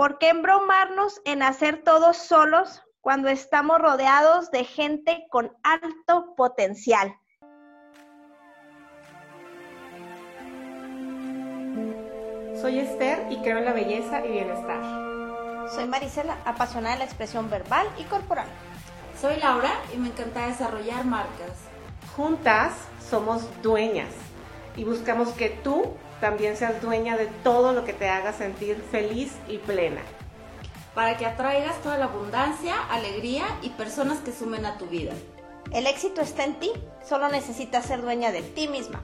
¿Por qué embromarnos en hacer todos solos cuando estamos rodeados de gente con alto potencial? Soy Esther y creo en la belleza y bienestar. Soy Marisela, apasionada de la expresión verbal y corporal. Soy Laura y me encanta desarrollar marcas. Juntas somos dueñas y buscamos que tú también seas dueña de todo lo que te haga sentir feliz y plena. Para que atraigas toda la abundancia, alegría y personas que sumen a tu vida. El éxito está en ti, solo necesitas ser dueña de ti misma.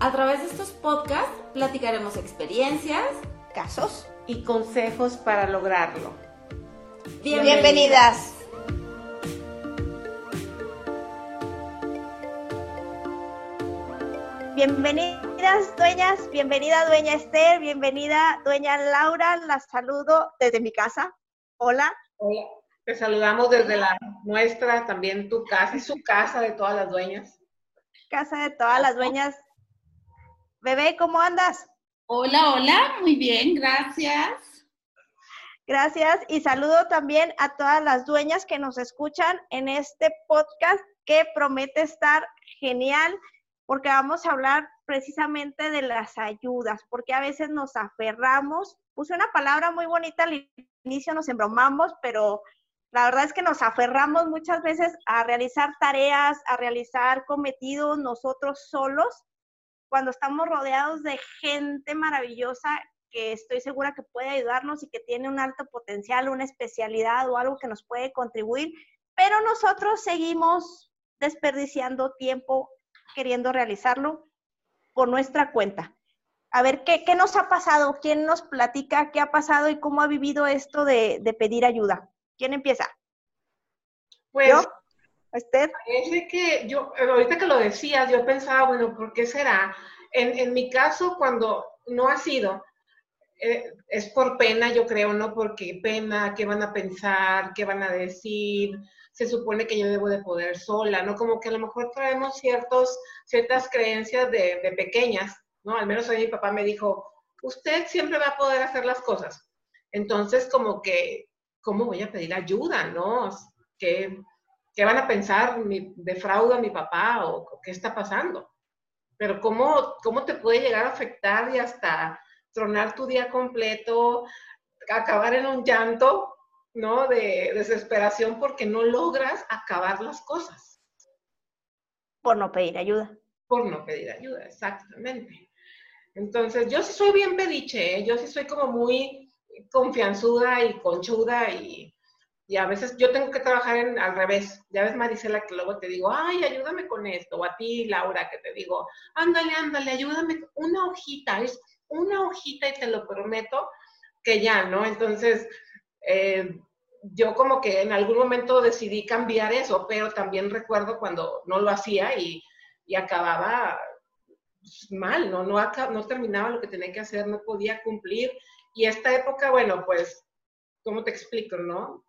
A través de estos podcasts platicaremos experiencias, casos y consejos para lograrlo. Bienvenidas. Bienvenidas dueñas, bienvenida dueña Esther, bienvenida dueña Laura, la saludo desde mi casa. Hola. Hola, te saludamos desde la nuestra, también tu casa y su casa de todas las dueñas. Casa de todas las dueñas Bebé, ¿cómo andas? Hola, hola, muy bien, gracias. Gracias y saludo también a todas las dueñas que nos escuchan en este podcast que promete estar genial porque vamos a hablar precisamente de las ayudas, porque a veces nos aferramos, puse una palabra muy bonita al inicio, nos embromamos, pero la verdad es que nos aferramos muchas veces a realizar tareas, a realizar cometidos nosotros solos cuando estamos rodeados de gente maravillosa que estoy segura que puede ayudarnos y que tiene un alto potencial, una especialidad o algo que nos puede contribuir, pero nosotros seguimos desperdiciando tiempo queriendo realizarlo por nuestra cuenta. A ver, ¿qué, qué nos ha pasado? ¿Quién nos platica qué ha pasado y cómo ha vivido esto de, de pedir ayuda? ¿Quién empieza? Pues, ¿Yo? Esther. Parece que yo, ahorita que lo decías, yo pensaba, bueno, ¿por qué será? En, en mi caso, cuando no ha sido, eh, es por pena, yo creo, ¿no? Porque pena, ¿qué van a pensar? ¿Qué van a decir? Se supone que yo debo de poder sola, ¿no? Como que a lo mejor traemos ciertos, ciertas creencias de, de pequeñas, ¿no? Al menos a mi papá me dijo, usted siempre va a poder hacer las cosas. Entonces, como que, ¿cómo voy a pedir ayuda, no? Que ¿Qué van a pensar? ¿Defrauda a mi papá o qué está pasando? Pero ¿cómo, ¿cómo te puede llegar a afectar y hasta tronar tu día completo, acabar en un llanto, ¿no? De desesperación porque no logras acabar las cosas. Por no pedir ayuda. Por no pedir ayuda, exactamente. Entonces, yo sí soy bien pediche, ¿eh? yo sí soy como muy confianzuda y conchuda y y a veces yo tengo que trabajar en, al revés. Ya ves, Marisela, que luego te digo, ay, ayúdame con esto. O a ti, Laura, que te digo, ándale, ándale, ayúdame. Una hojita, es una hojita y te lo prometo que ya, ¿no? Entonces, eh, yo como que en algún momento decidí cambiar eso, pero también recuerdo cuando no lo hacía y, y acababa mal, ¿no? No, no terminaba lo que tenía que hacer, no podía cumplir. Y esta época, bueno, pues, ¿cómo te explico, no?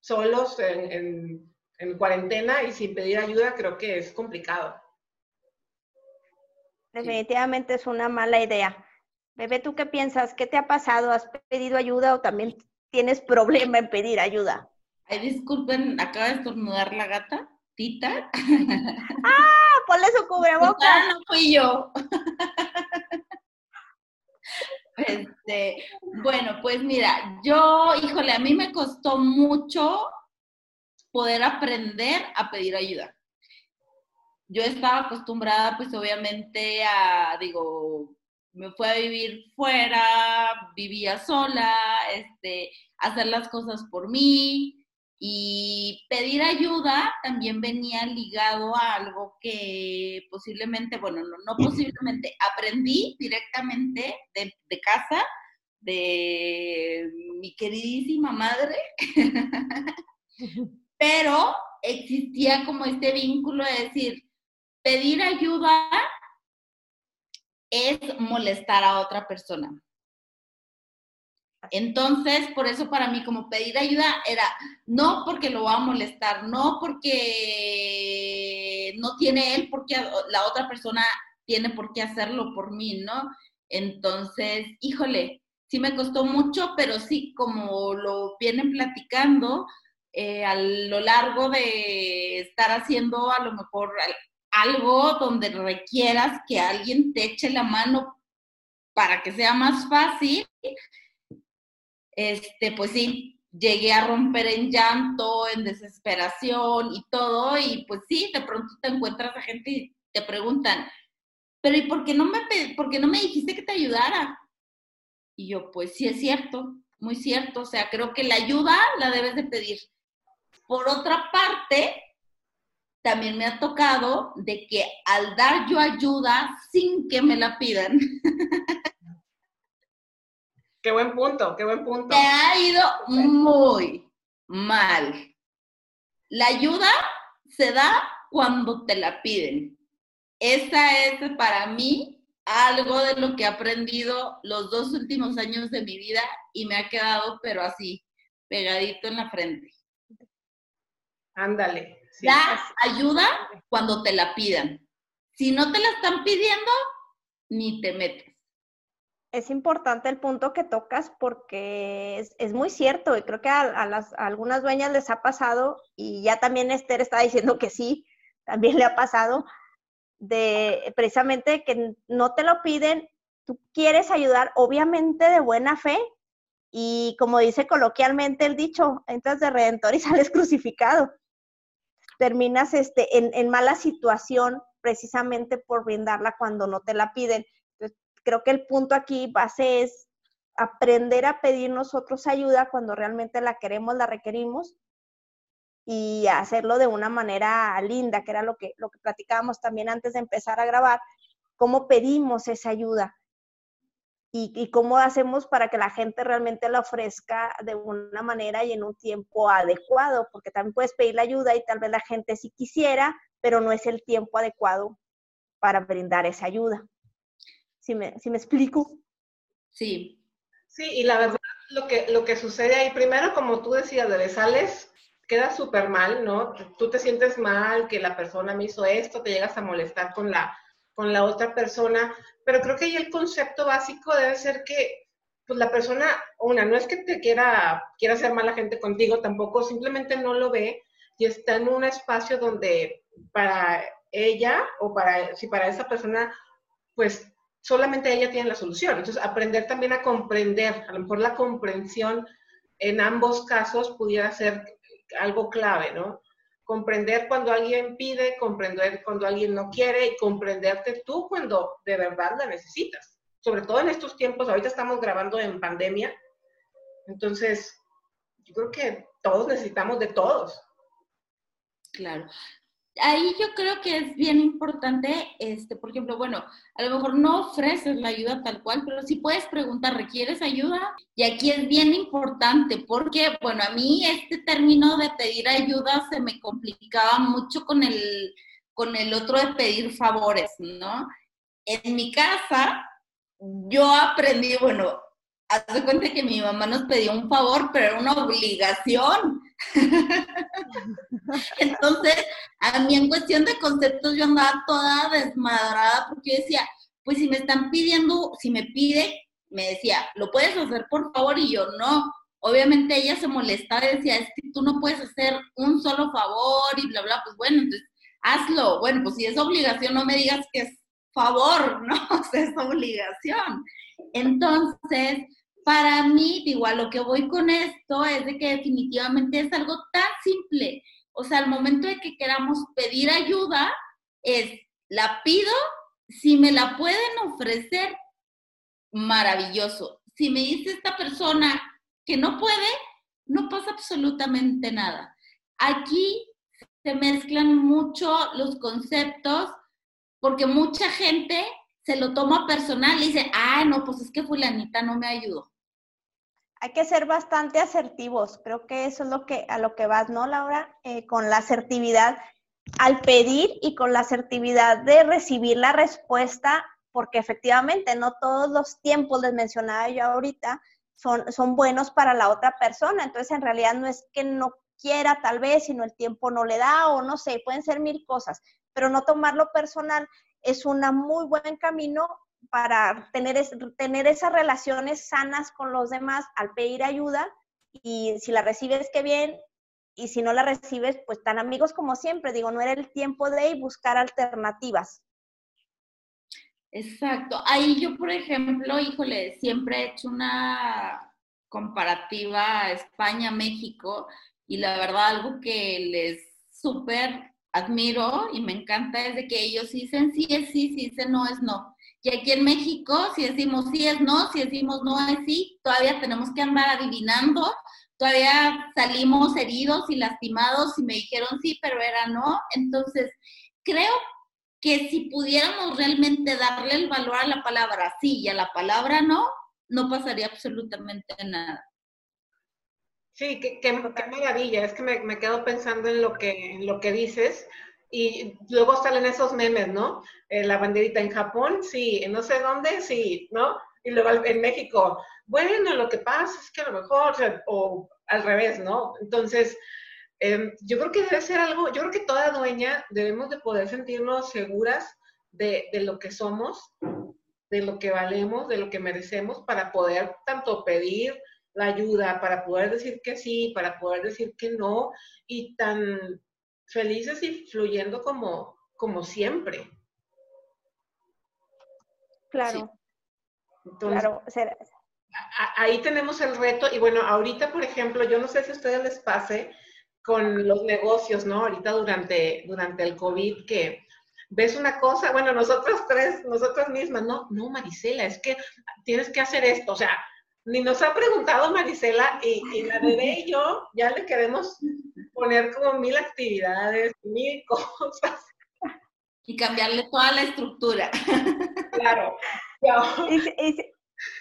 solos en, cuarentena y sin pedir ayuda, creo que es complicado. Definitivamente es una mala idea. Bebé, ¿tú qué piensas? ¿Qué te ha pasado? ¿Has pedido ayuda o también tienes problema en pedir ayuda? Ay, disculpen, acaba de estornudar la gata, Tita. ¡Ah! Ponle su cubrebocas. No, no fui yo. Este, bueno, pues mira, yo, híjole, a mí me costó mucho poder aprender a pedir ayuda. Yo estaba acostumbrada, pues obviamente, a, digo, me fui a vivir fuera, vivía sola, este, hacer las cosas por mí, y pedir ayuda también venía ligado a algo que posiblemente, bueno, no, no posiblemente, aprendí directamente de, de casa, de mi queridísima madre, pero existía como este vínculo de decir, pedir ayuda es molestar a otra persona. Entonces, por eso para mí como pedir ayuda era no porque lo va a molestar, no porque no tiene él, porque la otra persona tiene por qué hacerlo por mí, ¿no? Entonces, híjole, sí me costó mucho, pero sí, como lo vienen platicando, eh, a lo largo de estar haciendo a lo mejor algo donde requieras que alguien te eche la mano para que sea más fácil, este, pues sí, llegué a romper en llanto, en desesperación y todo, y pues sí, de pronto te encuentras a gente y te preguntan, pero ¿y por qué no me, por qué no me dijiste que te ayudara? Y yo, pues sí es cierto, muy cierto, o sea, creo que la ayuda la debes de pedir. Por otra parte, también me ha tocado de que al dar yo ayuda sin que me la pidan. Qué buen punto, qué buen punto. Me ha ido muy mal. La ayuda se da cuando te la piden. Esa es para mí algo de lo que he aprendido los dos últimos años de mi vida y me ha quedado, pero así, pegadito en la frente. Ándale. Da ayuda cuando te la pidan. Si no te la están pidiendo, ni te metes. Es importante el punto que tocas porque es, muy cierto y creo que a, las, a algunas dueñas les ha pasado y ya también Esther está diciendo que sí, también le ha pasado de precisamente que no te lo piden, tú quieres ayudar, obviamente de buena fe, y como dice coloquialmente el dicho, entras de redentor y sales crucificado. Terminas este, en, en mala situación precisamente por brindarla cuando no te la piden. Entonces, creo que el punto aquí base es aprender a pedir nosotros ayuda cuando realmente la queremos, la requerimos y hacerlo de una manera linda, que era lo que, lo que platicábamos también antes de empezar a grabar, cómo pedimos esa ayuda y, cómo hacemos para que la gente realmente la ofrezca de una manera y en un tiempo adecuado, porque también puedes pedir la ayuda y tal vez la gente sí quisiera, pero no es el tiempo adecuado para brindar esa ayuda. ¿Sí me, me explico? Sí. Sí, y la verdad, lo que, lo que sucede ahí, primero, como tú decías, de sales queda súper mal, ¿no? Tú te sientes mal que la persona me hizo esto, te llegas a molestar con la, con la otra persona, pero creo que ahí el concepto básico debe ser que pues la persona, una, no es que te quiera, quiera hacer mala gente contigo, tampoco, simplemente no lo ve y está en un espacio donde para ella o para, si para esa persona, pues solamente ella tiene la solución. Entonces, aprender también a comprender, a lo mejor la comprensión en ambos casos pudiera ser algo clave, ¿no? Comprender cuando alguien pide, comprender cuando alguien no quiere y comprenderte tú cuando de verdad la necesitas. Sobre todo en estos tiempos, ahorita estamos grabando en pandemia, entonces yo creo que todos necesitamos de todos. Claro ahí yo creo que es bien importante, este, por ejemplo, bueno, a lo mejor no ofreces la ayuda tal cual, pero sí puedes preguntar, ¿requieres ayuda? Y aquí es bien importante porque, bueno, a mí este término de pedir ayuda se me complicaba mucho con el, con el otro de pedir favores, ¿no? En mi casa, yo aprendí, bueno, haz de cuenta que mi mamá nos pedía un favor, pero era una obligación. Entonces, a mí en cuestión de conceptos yo andaba toda desmadrada porque yo decía, pues si me están pidiendo, si me pide, me decía, ¿lo puedes hacer por favor? Y yo no. Obviamente ella se molestaba y decía, es que tú no puedes hacer un solo favor y bla, bla, pues bueno, entonces hazlo. Bueno, pues si es obligación, no me digas que es favor, ¿no? Es obligación. Entonces, para mí, digo, a lo que voy con esto es de que definitivamente es algo tan simple. O sea, al momento de que queramos pedir ayuda, es, la pido, si me la pueden ofrecer, maravilloso. Si me dice esta persona que no puede, no pasa absolutamente nada. Aquí se mezclan mucho los conceptos porque mucha gente se lo toma personal y dice, ah, no, pues es que fulanita no me ayudó hay que ser bastante asertivos. Creo que eso es lo que, a lo que vas, ¿no, Laura? Eh, con la asertividad al pedir y con la asertividad de recibir la respuesta, porque efectivamente no todos los tiempos, les mencionaba yo ahorita, son, son buenos para la otra persona. Entonces, en realidad no es que no quiera tal vez, sino el tiempo no le da o no sé, pueden ser mil cosas, pero no tomarlo personal es un muy buen camino para tener, tener esas relaciones sanas con los demás al pedir ayuda y si la recibes, qué bien, y si no la recibes, pues tan amigos como siempre. Digo, no era el tiempo de buscar alternativas. Exacto. Ahí yo, por ejemplo, híjole, siempre he hecho una comparativa España-México y la verdad algo que les súper admiro y me encanta es de que ellos dicen sí es sí, si dicen no es no. Y aquí en México, si decimos sí es no, si decimos no es sí, todavía tenemos que andar adivinando, todavía salimos heridos y lastimados y me dijeron sí, pero era no. Entonces, creo que si pudiéramos realmente darle el valor a la palabra sí y a la palabra no, no pasaría absolutamente nada. Sí, qué, qué, maravilla. Es que me, me, quedo pensando en lo que, en lo que dices y luego salen esos memes, ¿no? Eh, la banderita en Japón, sí, en no sé dónde, sí, ¿no? Y luego en México, bueno, lo que pasa es que a lo mejor, o, al revés, ¿no? Entonces, em, yo creo que debe ser algo, yo creo que toda dueña debemos de poder sentirnos seguras de, de lo que somos, de lo que valemos, de lo que merecemos, para poder tanto pedir, la ayuda para poder decir que sí, para poder decir que no, y tan felices y fluyendo como, como siempre. Claro. claro. Ahí tenemos el reto, y bueno, ahorita, por ejemplo, yo no sé si a ustedes les pase con los negocios, ¿no? Ahorita durante, durante el COVID, que ves una cosa, bueno, nosotros tres, nosotras mismas, no, no, Marisela, es que tienes que hacer esto, o sea, ni nos ha preguntado Marisela y, la bebé y yo ya le queremos poner como mil actividades, mil cosas. Y cambiarle toda la estructura. Claro.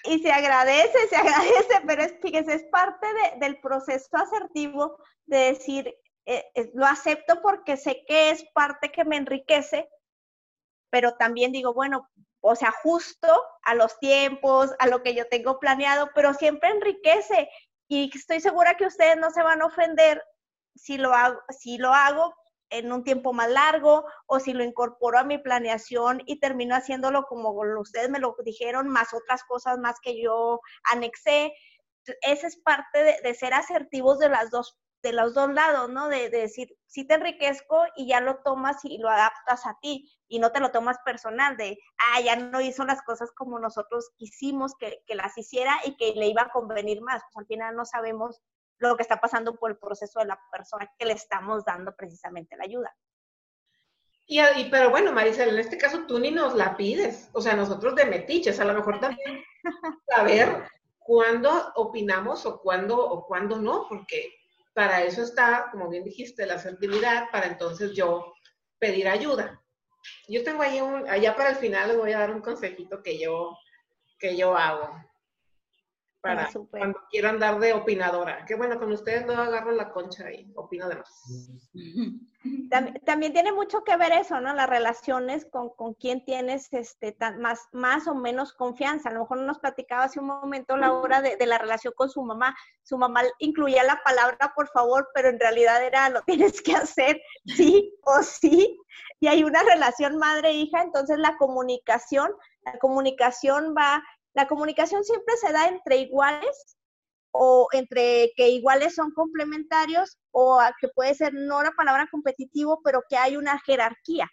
Y, se agradece, se agradece, pero es, fíjese, es parte del proceso asertivo de decir, eh, eh, lo acepto porque sé que es parte que me enriquece, pero también digo, bueno, o sea, justo a los tiempos, a lo que yo tengo planeado, pero siempre enriquece y estoy segura que ustedes no se van a ofender si lo hago, si lo hago en un tiempo más largo o si lo incorporo a mi planeación y termino haciéndolo como ustedes me lo dijeron, más otras cosas más que yo anexé. Esa es parte de, de ser asertivos de las dos de los dos lados, ¿no? De, decir, sí te enriquezco y ya lo tomas y lo adaptas a ti y no te lo tomas personal de, ah, ya no hizo las cosas como nosotros quisimos que, las hiciera y que le iba a convenir más. Pues al final no sabemos lo que está pasando por el proceso de la persona que le estamos dando precisamente la ayuda. Y, pero bueno, Maricel, en este caso tú ni nos la pides, o sea, nosotros de metiches, a lo mejor también saber cuándo opinamos o cuándo o cuándo no, porque para eso está, como bien dijiste, la asertividad, para entonces yo pedir ayuda. Yo tengo ahí un, allá para el final les voy a dar un consejito que yo, que yo hago para ah, cuando quiero andar de opinadora. Qué bueno, con ustedes no agarro la concha y opino de más. También, tiene mucho que ver eso, ¿no? Las relaciones con, con quién tienes este, más, más o menos confianza. A lo mejor nos platicaba hace un momento la hora de, de, la relación con su mamá. Su mamá incluía la palabra por favor, pero en realidad era lo tienes que hacer, sí o sí. Y hay una relación madre-hija, entonces la comunicación, la comunicación va la comunicación siempre se da entre iguales o entre que iguales son complementarios o que puede ser no la palabra competitivo, pero que hay una jerarquía.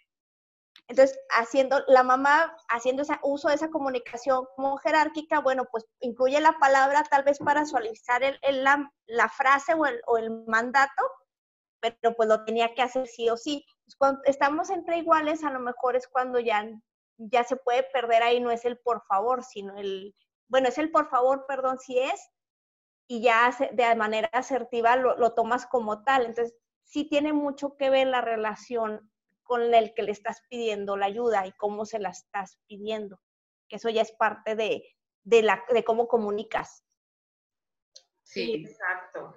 Entonces, haciendo la mamá, haciendo ese uso de esa comunicación como jerárquica, bueno, pues incluye la palabra tal vez para suavizar el, la, frase o el, o el, mandato, pero pues lo tenía que hacer sí o sí. cuando estamos entre iguales, a lo mejor es cuando ya ya se puede perder ahí, no es el por favor, sino el, bueno, es el por favor, perdón, si es, y ya de manera asertiva lo, tomas como tal. Entonces, sí tiene mucho que ver la relación con el que le estás pidiendo la ayuda y cómo se la estás pidiendo, que eso ya es parte de, de, la, de cómo comunicas. Sí, exacto.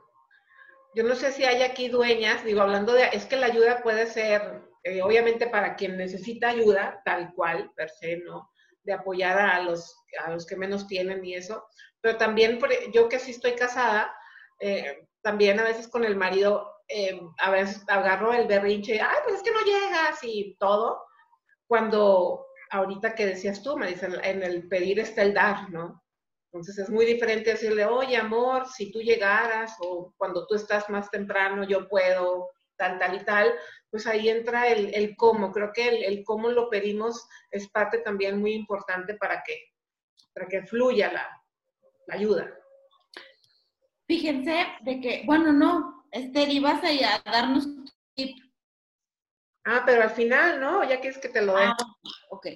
Yo no sé si hay aquí dueñas, digo, hablando de, es que la ayuda puede ser eh, obviamente para quien necesita ayuda, tal cual, per se, ¿no? De apoyar a los, a los que menos tienen y eso. Pero también, yo que sí estoy casada, eh, también a veces con el marido, eh, a veces agarro el berrinche, ay, pues es que no llegas y todo, cuando ahorita que decías tú, me dicen, en el pedir está el dar, ¿no? Entonces es muy diferente decirle, oye, amor, si tú llegaras o cuando tú estás más temprano, yo puedo, tal, tal y tal, pues ahí entra el, el cómo. Creo que el, el, cómo lo pedimos es parte también muy importante para que, para que fluya la, la ayuda. Fíjense de que, bueno, no, Esther, ibas a, darnos tip. Ah, pero al final, ¿no? Ya quieres que te lo dé. Ah, ok.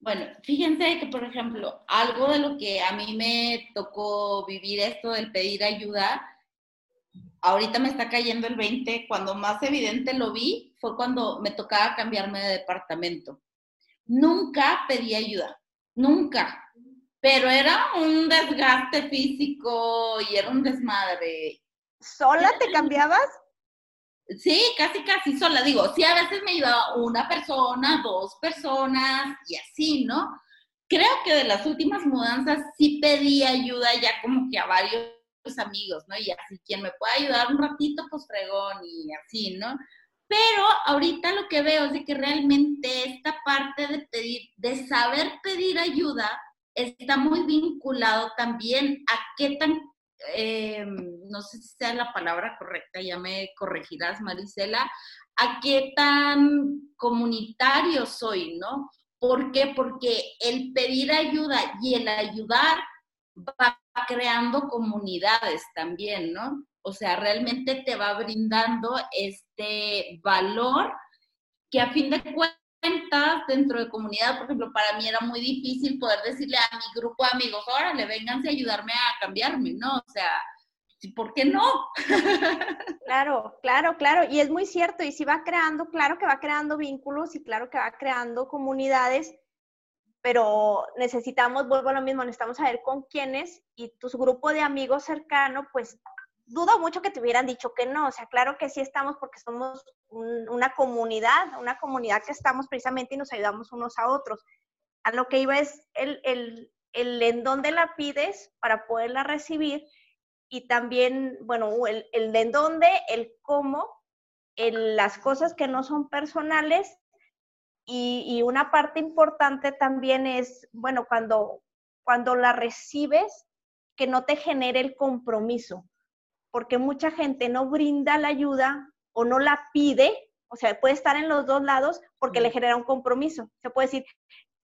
Bueno, fíjense que, por ejemplo, algo de lo que a mí me tocó vivir esto del pedir ayuda, ahorita me está cayendo el 20, cuando más evidente lo vi fue cuando me tocaba cambiarme de departamento. Nunca pedí ayuda, nunca, pero era un desgaste físico y era un desmadre. ¿Sola te cambiabas? Sí, casi, casi sola. Digo, sí, a veces me ayudaba una persona, dos personas y así, ¿no? Creo que de las últimas mudanzas sí pedí ayuda ya como que a varios amigos, ¿no? Y así, quien me pueda ayudar un ratito, pues fregón y así, ¿no? Pero ahorita lo que veo es de que realmente esta parte de pedir, de saber pedir ayuda, está muy vinculado también a qué tan eh, no sé si sea la palabra correcta, ya me corregirás, Marisela, a qué tan comunitario soy, ¿no? ¿Por qué? Porque el pedir ayuda y el ayudar va creando comunidades también, ¿no? O sea, realmente te va brindando este valor que a fin de cuentas dentro de comunidad, por ejemplo, para mí era muy difícil poder decirle a mi grupo de amigos, órale, vénganse a ayudarme a cambiarme, ¿no? O sea, ¿por qué no? Claro, claro, claro. Y es muy cierto. Y si va creando, claro que va creando vínculos y claro que va creando comunidades, pero necesitamos, vuelvo a lo mismo, necesitamos saber con quiénes y tu grupo de amigos cercano, pues dudo mucho que te hubieran dicho que no, o sea, claro que sí estamos porque somos una comunidad, una comunidad que estamos precisamente y nos ayudamos unos a otros. A lo que iba es el, el, el en dónde la pides para poderla recibir y también, bueno, el, el en dónde, el cómo, el, las cosas que no son personales y, y una parte importante también es, bueno, cuando, cuando la recibes, que no te genere el compromiso porque mucha gente no brinda la ayuda o no la pide, o sea, puede estar en los dos lados porque le genera un compromiso. Se puede decir,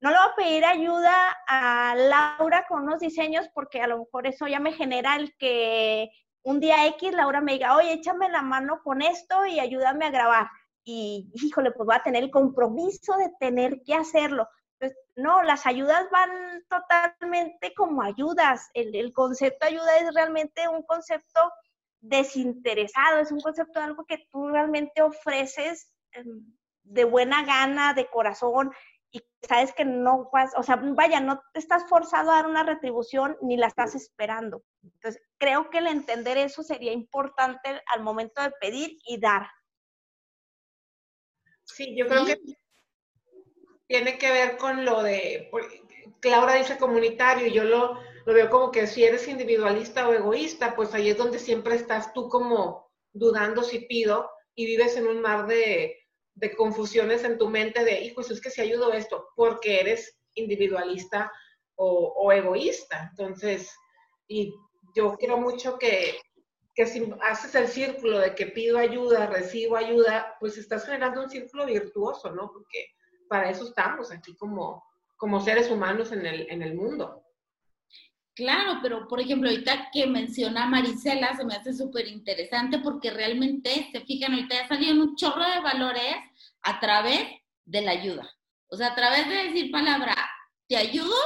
no le voy a pedir ayuda a Laura con unos diseños porque a lo mejor eso ya me genera el que un día X Laura me diga, oye, échame la mano con esto y ayúdame a grabar. Y híjole, pues va a tener el compromiso de tener que hacerlo. Entonces, no, las ayudas van totalmente como ayudas. El, el concepto ayuda es realmente un concepto desinteresado, es un concepto de algo que tú realmente ofreces em, de buena gana, de corazón, y sabes que no vas, o sea, vaya, no te estás forzado a dar una retribución ni la estás esperando. Entonces, creo que el entender eso sería importante al momento de pedir y dar. Sí, yo creo que tiene que ver con lo de, Claudia dice comunitario, y yo lo, lo veo como que si eres individualista o egoísta, pues ahí es donde siempre estás tú como dudando si pido y vives en un mar de, de confusiones en tu mente de, hijos, es que si ayudo esto, porque eres individualista o, o, egoísta. Entonces, y yo quiero mucho que, que si haces el círculo de que pido ayuda, recibo ayuda, pues estás generando un círculo virtuoso, ¿no? Porque para eso estamos aquí como, como seres humanos en el, en el mundo. Claro, pero por ejemplo, ahorita que menciona Marisela, se me hace súper interesante porque realmente, se fijan, ahorita ya salieron un chorro de valores a través de la ayuda. O sea, a través de decir palabra, te ayudo,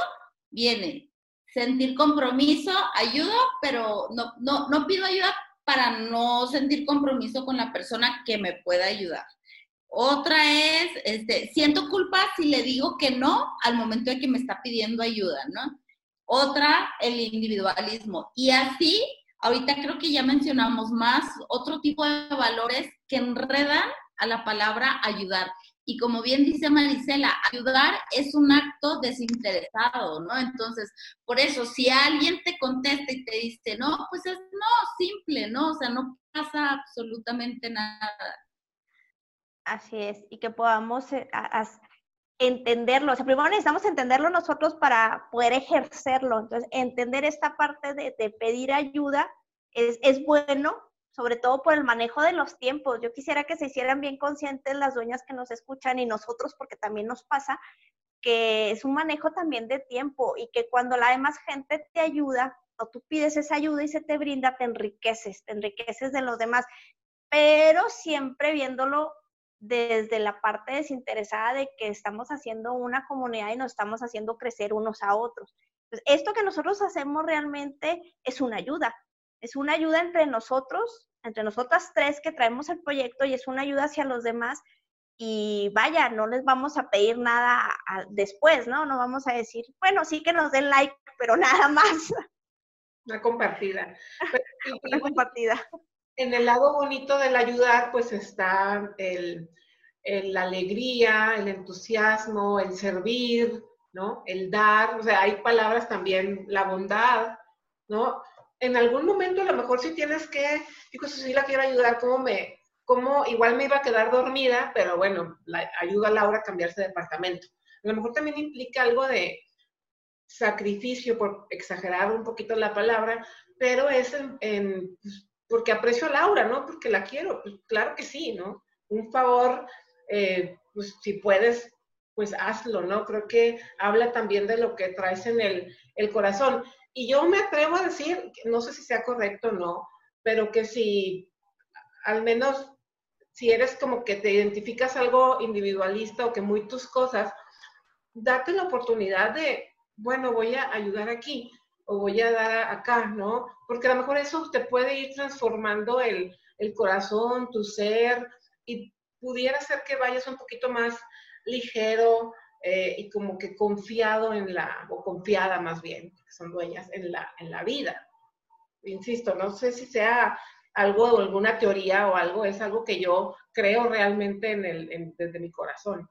viene. Sentir compromiso, ayudo, pero no, no, no pido ayuda para no sentir compromiso con la persona que me pueda ayudar. Otra es, este, siento culpa si le digo que no al momento de que me está pidiendo ayuda, ¿no? Otra, el individualismo. Y así, ahorita creo que ya mencionamos más otro tipo de valores que enredan a la palabra ayudar. Y como bien dice Marisela, ayudar es un acto desinteresado, ¿no? Entonces, por eso, si alguien te contesta y te dice, no, pues es no, simple, ¿no? O sea, no pasa absolutamente nada. Así es, y que podamos, eh, entenderlo. O sea, primero necesitamos entenderlo nosotros para poder ejercerlo. Entonces, entender esta parte de, pedir ayuda es, es, bueno, sobre todo por el manejo de los tiempos. Yo quisiera que se hicieran bien conscientes las dueñas que nos escuchan y nosotros, porque también nos pasa, que es un manejo también de tiempo y que cuando la demás gente te ayuda o tú pides esa ayuda y se te brinda, te enriqueces, te enriqueces de los demás, pero siempre viéndolo desde la parte desinteresada de que estamos haciendo una comunidad y nos estamos haciendo crecer unos a otros. esto que nosotros hacemos realmente es una ayuda, es una ayuda entre nosotros, entre nosotras tres que traemos el proyecto y es una ayuda hacia los demás. Y vaya, no les vamos a pedir nada después, ¿no? No vamos a decir, bueno, sí que nos den like, pero nada más. Una compartida. una compartida en el lado bonito del ayudar, pues está el, la alegría, el entusiasmo, el servir, ¿no? El dar, o sea, hay palabras también, la bondad, ¿no? En algún momento a lo mejor si tienes que, digo, si la quiero ayudar, ¿cómo me, cómo, igual me iba a quedar dormida, pero bueno, la, ayuda a Laura a cambiarse de departamento. A lo mejor también implica algo de sacrificio, por exagerar un poquito la palabra, pero es en pues, porque aprecio a Laura, ¿no? Porque la quiero, pues claro que sí, ¿no? Un favor, eh, pues si puedes, pues hazlo, ¿no? Creo que habla también de lo que traes en el, el corazón. Y yo me atrevo a decir, no sé si sea correcto o no, pero que si al menos si eres como que te identificas algo individualista o que muy tus cosas, date la oportunidad de, bueno, voy a ayudar aquí o voy a dar acá, ¿no? Porque a lo mejor eso te puede ir transformando el, corazón, tu ser, y pudiera ser que vayas un poquito más ligero eh, y como que confiado en la, o confiada más bien, que son dueñas, en la, en la vida. Insisto, no sé si sea algo o alguna teoría o algo, es algo que yo creo realmente en el, desde mi corazón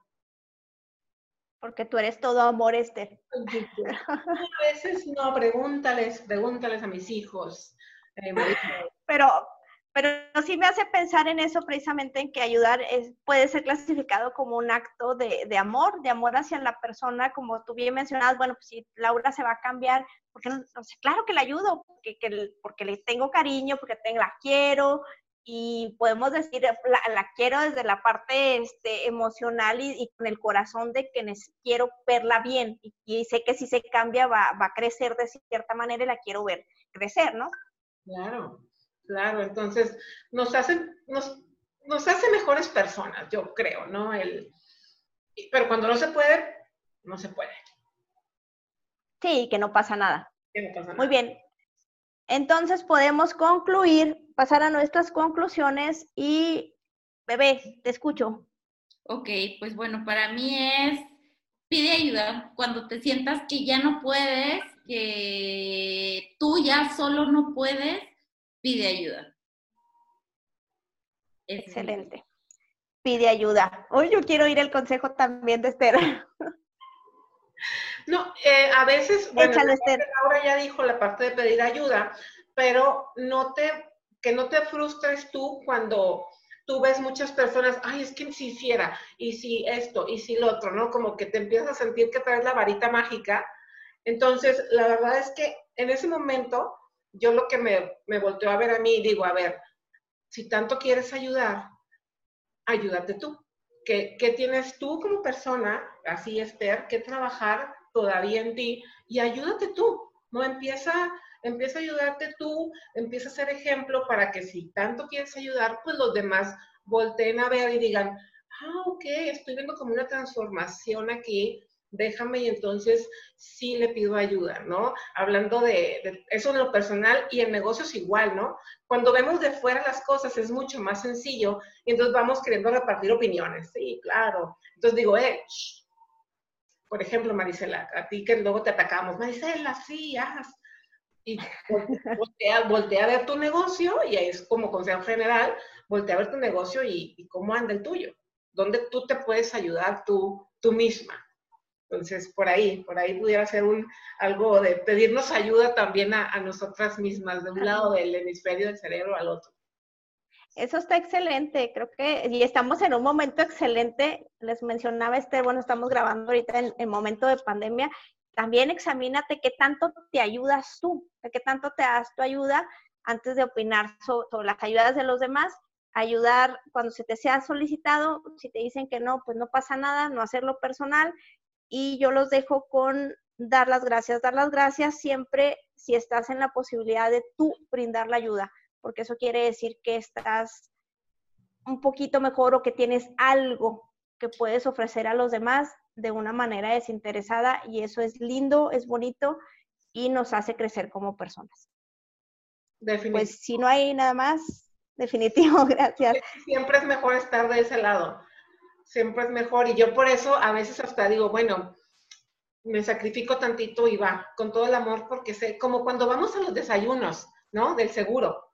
porque tú eres todo amor, Esther. A veces no, pregúntales, pregúntales a mis hijos. Eh, pero, pero sí me hace pensar en eso precisamente, en que ayudar es, puede ser clasificado como un acto de, de amor, de amor hacia la persona, como tú bien mencionabas, bueno, pues si Laura se va a cambiar, porque no, claro que la ayudo, porque, que, porque le tengo cariño, porque la quiero, y podemos decir, la, quiero desde la parte este, emocional y, con el corazón de que quiero verla bien y, sé que si se cambia va, a crecer de cierta manera y la quiero ver crecer, ¿no? Claro, claro, entonces nos hace, nos, nos hace mejores personas, yo creo, ¿no? El, pero cuando no se puede, no se puede. Sí, que no pasa nada. Muy bien. Entonces podemos concluir pasar a nuestras conclusiones y, bebé, te escucho. Ok, pues bueno, para mí es, pide ayuda cuando te sientas que ya no puedes, que tú ya solo no puedes, pide ayuda. Excelente. Pide ayuda. Hoy yo quiero ir el consejo también de Esther. No, eh, a veces, bueno, Laura ya dijo la parte de pedir ayuda, pero no te que no te frustres tú cuando tú ves muchas personas, ay, es que si hiciera, y si esto, y si lo otro, ¿no? Como que te empiezas a sentir que traes la varita mágica. Entonces, la verdad es que en ese momento, yo lo que me, me volteo a ver a mí, digo, a ver, si tanto quieres ayudar, ayúdate tú. ¿Qué, ¿Qué, tienes tú como persona, así Esther, que trabajar todavía en ti y ayúdate tú? No empieza empieza a ayudarte tú, empieza a ser ejemplo para que si tanto quieres ayudar, pues los demás volteen a ver y digan, ah, ok, estoy viendo como una transformación aquí, déjame y entonces sí le pido ayuda, ¿no? Hablando de, eso en lo personal y en negocios igual, ¿no? Cuando vemos de fuera las cosas es mucho más sencillo y entonces vamos queriendo repartir opiniones, sí, claro. Entonces digo, eh, por ejemplo, Marisela, a ti que luego te atacamos, Marisela, sí, haz, y voltea, a ver tu negocio, y es como consejo general, voltea a ver tu negocio y, cómo anda el tuyo, dónde tú te puedes ayudar tú, tú misma. Entonces, por ahí, por ahí pudiera ser un, algo de pedirnos ayuda también a, nosotras mismas, de un lado del hemisferio del cerebro al otro. Eso está excelente, creo que, y estamos en un momento excelente, les mencionaba este, bueno, estamos grabando ahorita en, el momento de pandemia, también examínate qué tanto te ayudas tú, qué tanto te das tu ayuda antes de opinar sobre, las ayudas de los demás, ayudar cuando se te sea solicitado, si te dicen que no, pues no pasa nada, no hacerlo personal, y yo los dejo con dar las gracias, dar las gracias siempre si estás en la posibilidad de tú brindar la ayuda porque eso quiere decir que estás un poquito mejor o que tienes algo que puedes ofrecer a los demás de una manera desinteresada y eso es lindo, es bonito y nos hace crecer como personas. Definitivo. Pues si no hay nada más, definitivo, gracias. Siempre es mejor estar de ese lado, siempre es mejor y yo por eso a veces hasta digo, bueno, me sacrifico tantito y va, con todo el amor, porque sé, como cuando vamos a los desayunos, ¿no? Del seguro.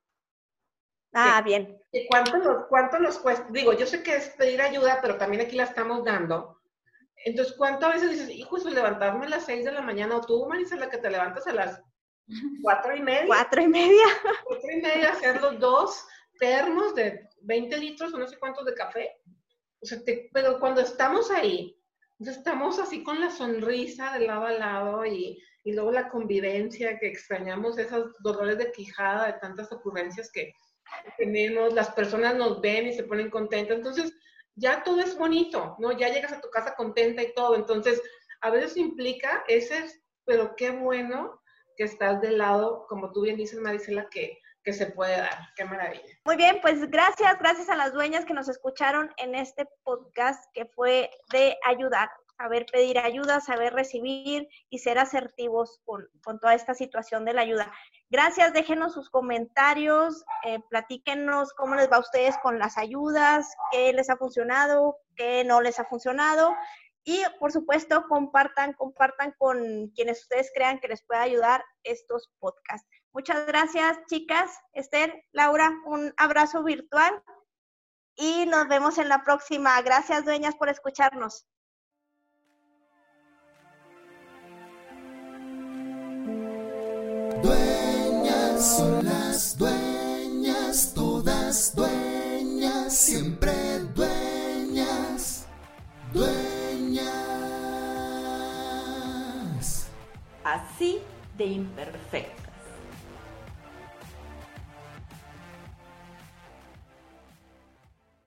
Ah, bien. ¿Y cuánto nos, cuánto nos cuesta? Digo, yo sé que es pedir ayuda, pero también aquí la estamos dando. Entonces, ¿cuántas veces dices, hijo, eso levantarme a las seis de la mañana? O tú, Marisa, la que te levantas a las cuatro y media. Cuatro y media. Cuatro y media, hacer los dos termos de 20 litros o no sé cuántos de café. Pero cuando estamos ahí, estamos así con la sonrisa de lado a lado y, y luego la convivencia, que extrañamos esos dolores de quijada de tantas ocurrencias que, tenemos, las personas nos ven y se ponen contentas, entonces ya todo es bonito, ¿no? Ya llegas a tu casa contenta y todo, entonces a veces implica ese, pero qué bueno que estás del lado, como tú bien dices, Marisela, que, que se puede dar. Qué maravilla. Muy bien, pues gracias, gracias a las dueñas que nos escucharon en este podcast que fue de ayudar saber pedir ayuda, saber recibir y ser asertivos con, toda esta situación de la ayuda. Gracias, déjenos sus comentarios, eh, platíquenos cómo les va a ustedes con las ayudas, qué les ha funcionado, qué no les ha funcionado. Y por supuesto, compartan, compartan con quienes ustedes crean que les pueda ayudar estos podcasts. Muchas gracias, chicas. Esther, Laura, un abrazo virtual y nos vemos en la próxima. Gracias, dueñas, por escucharnos. son las dueñas, todas dueñas, siempre dueñas, dueñas. Así de imperfecto.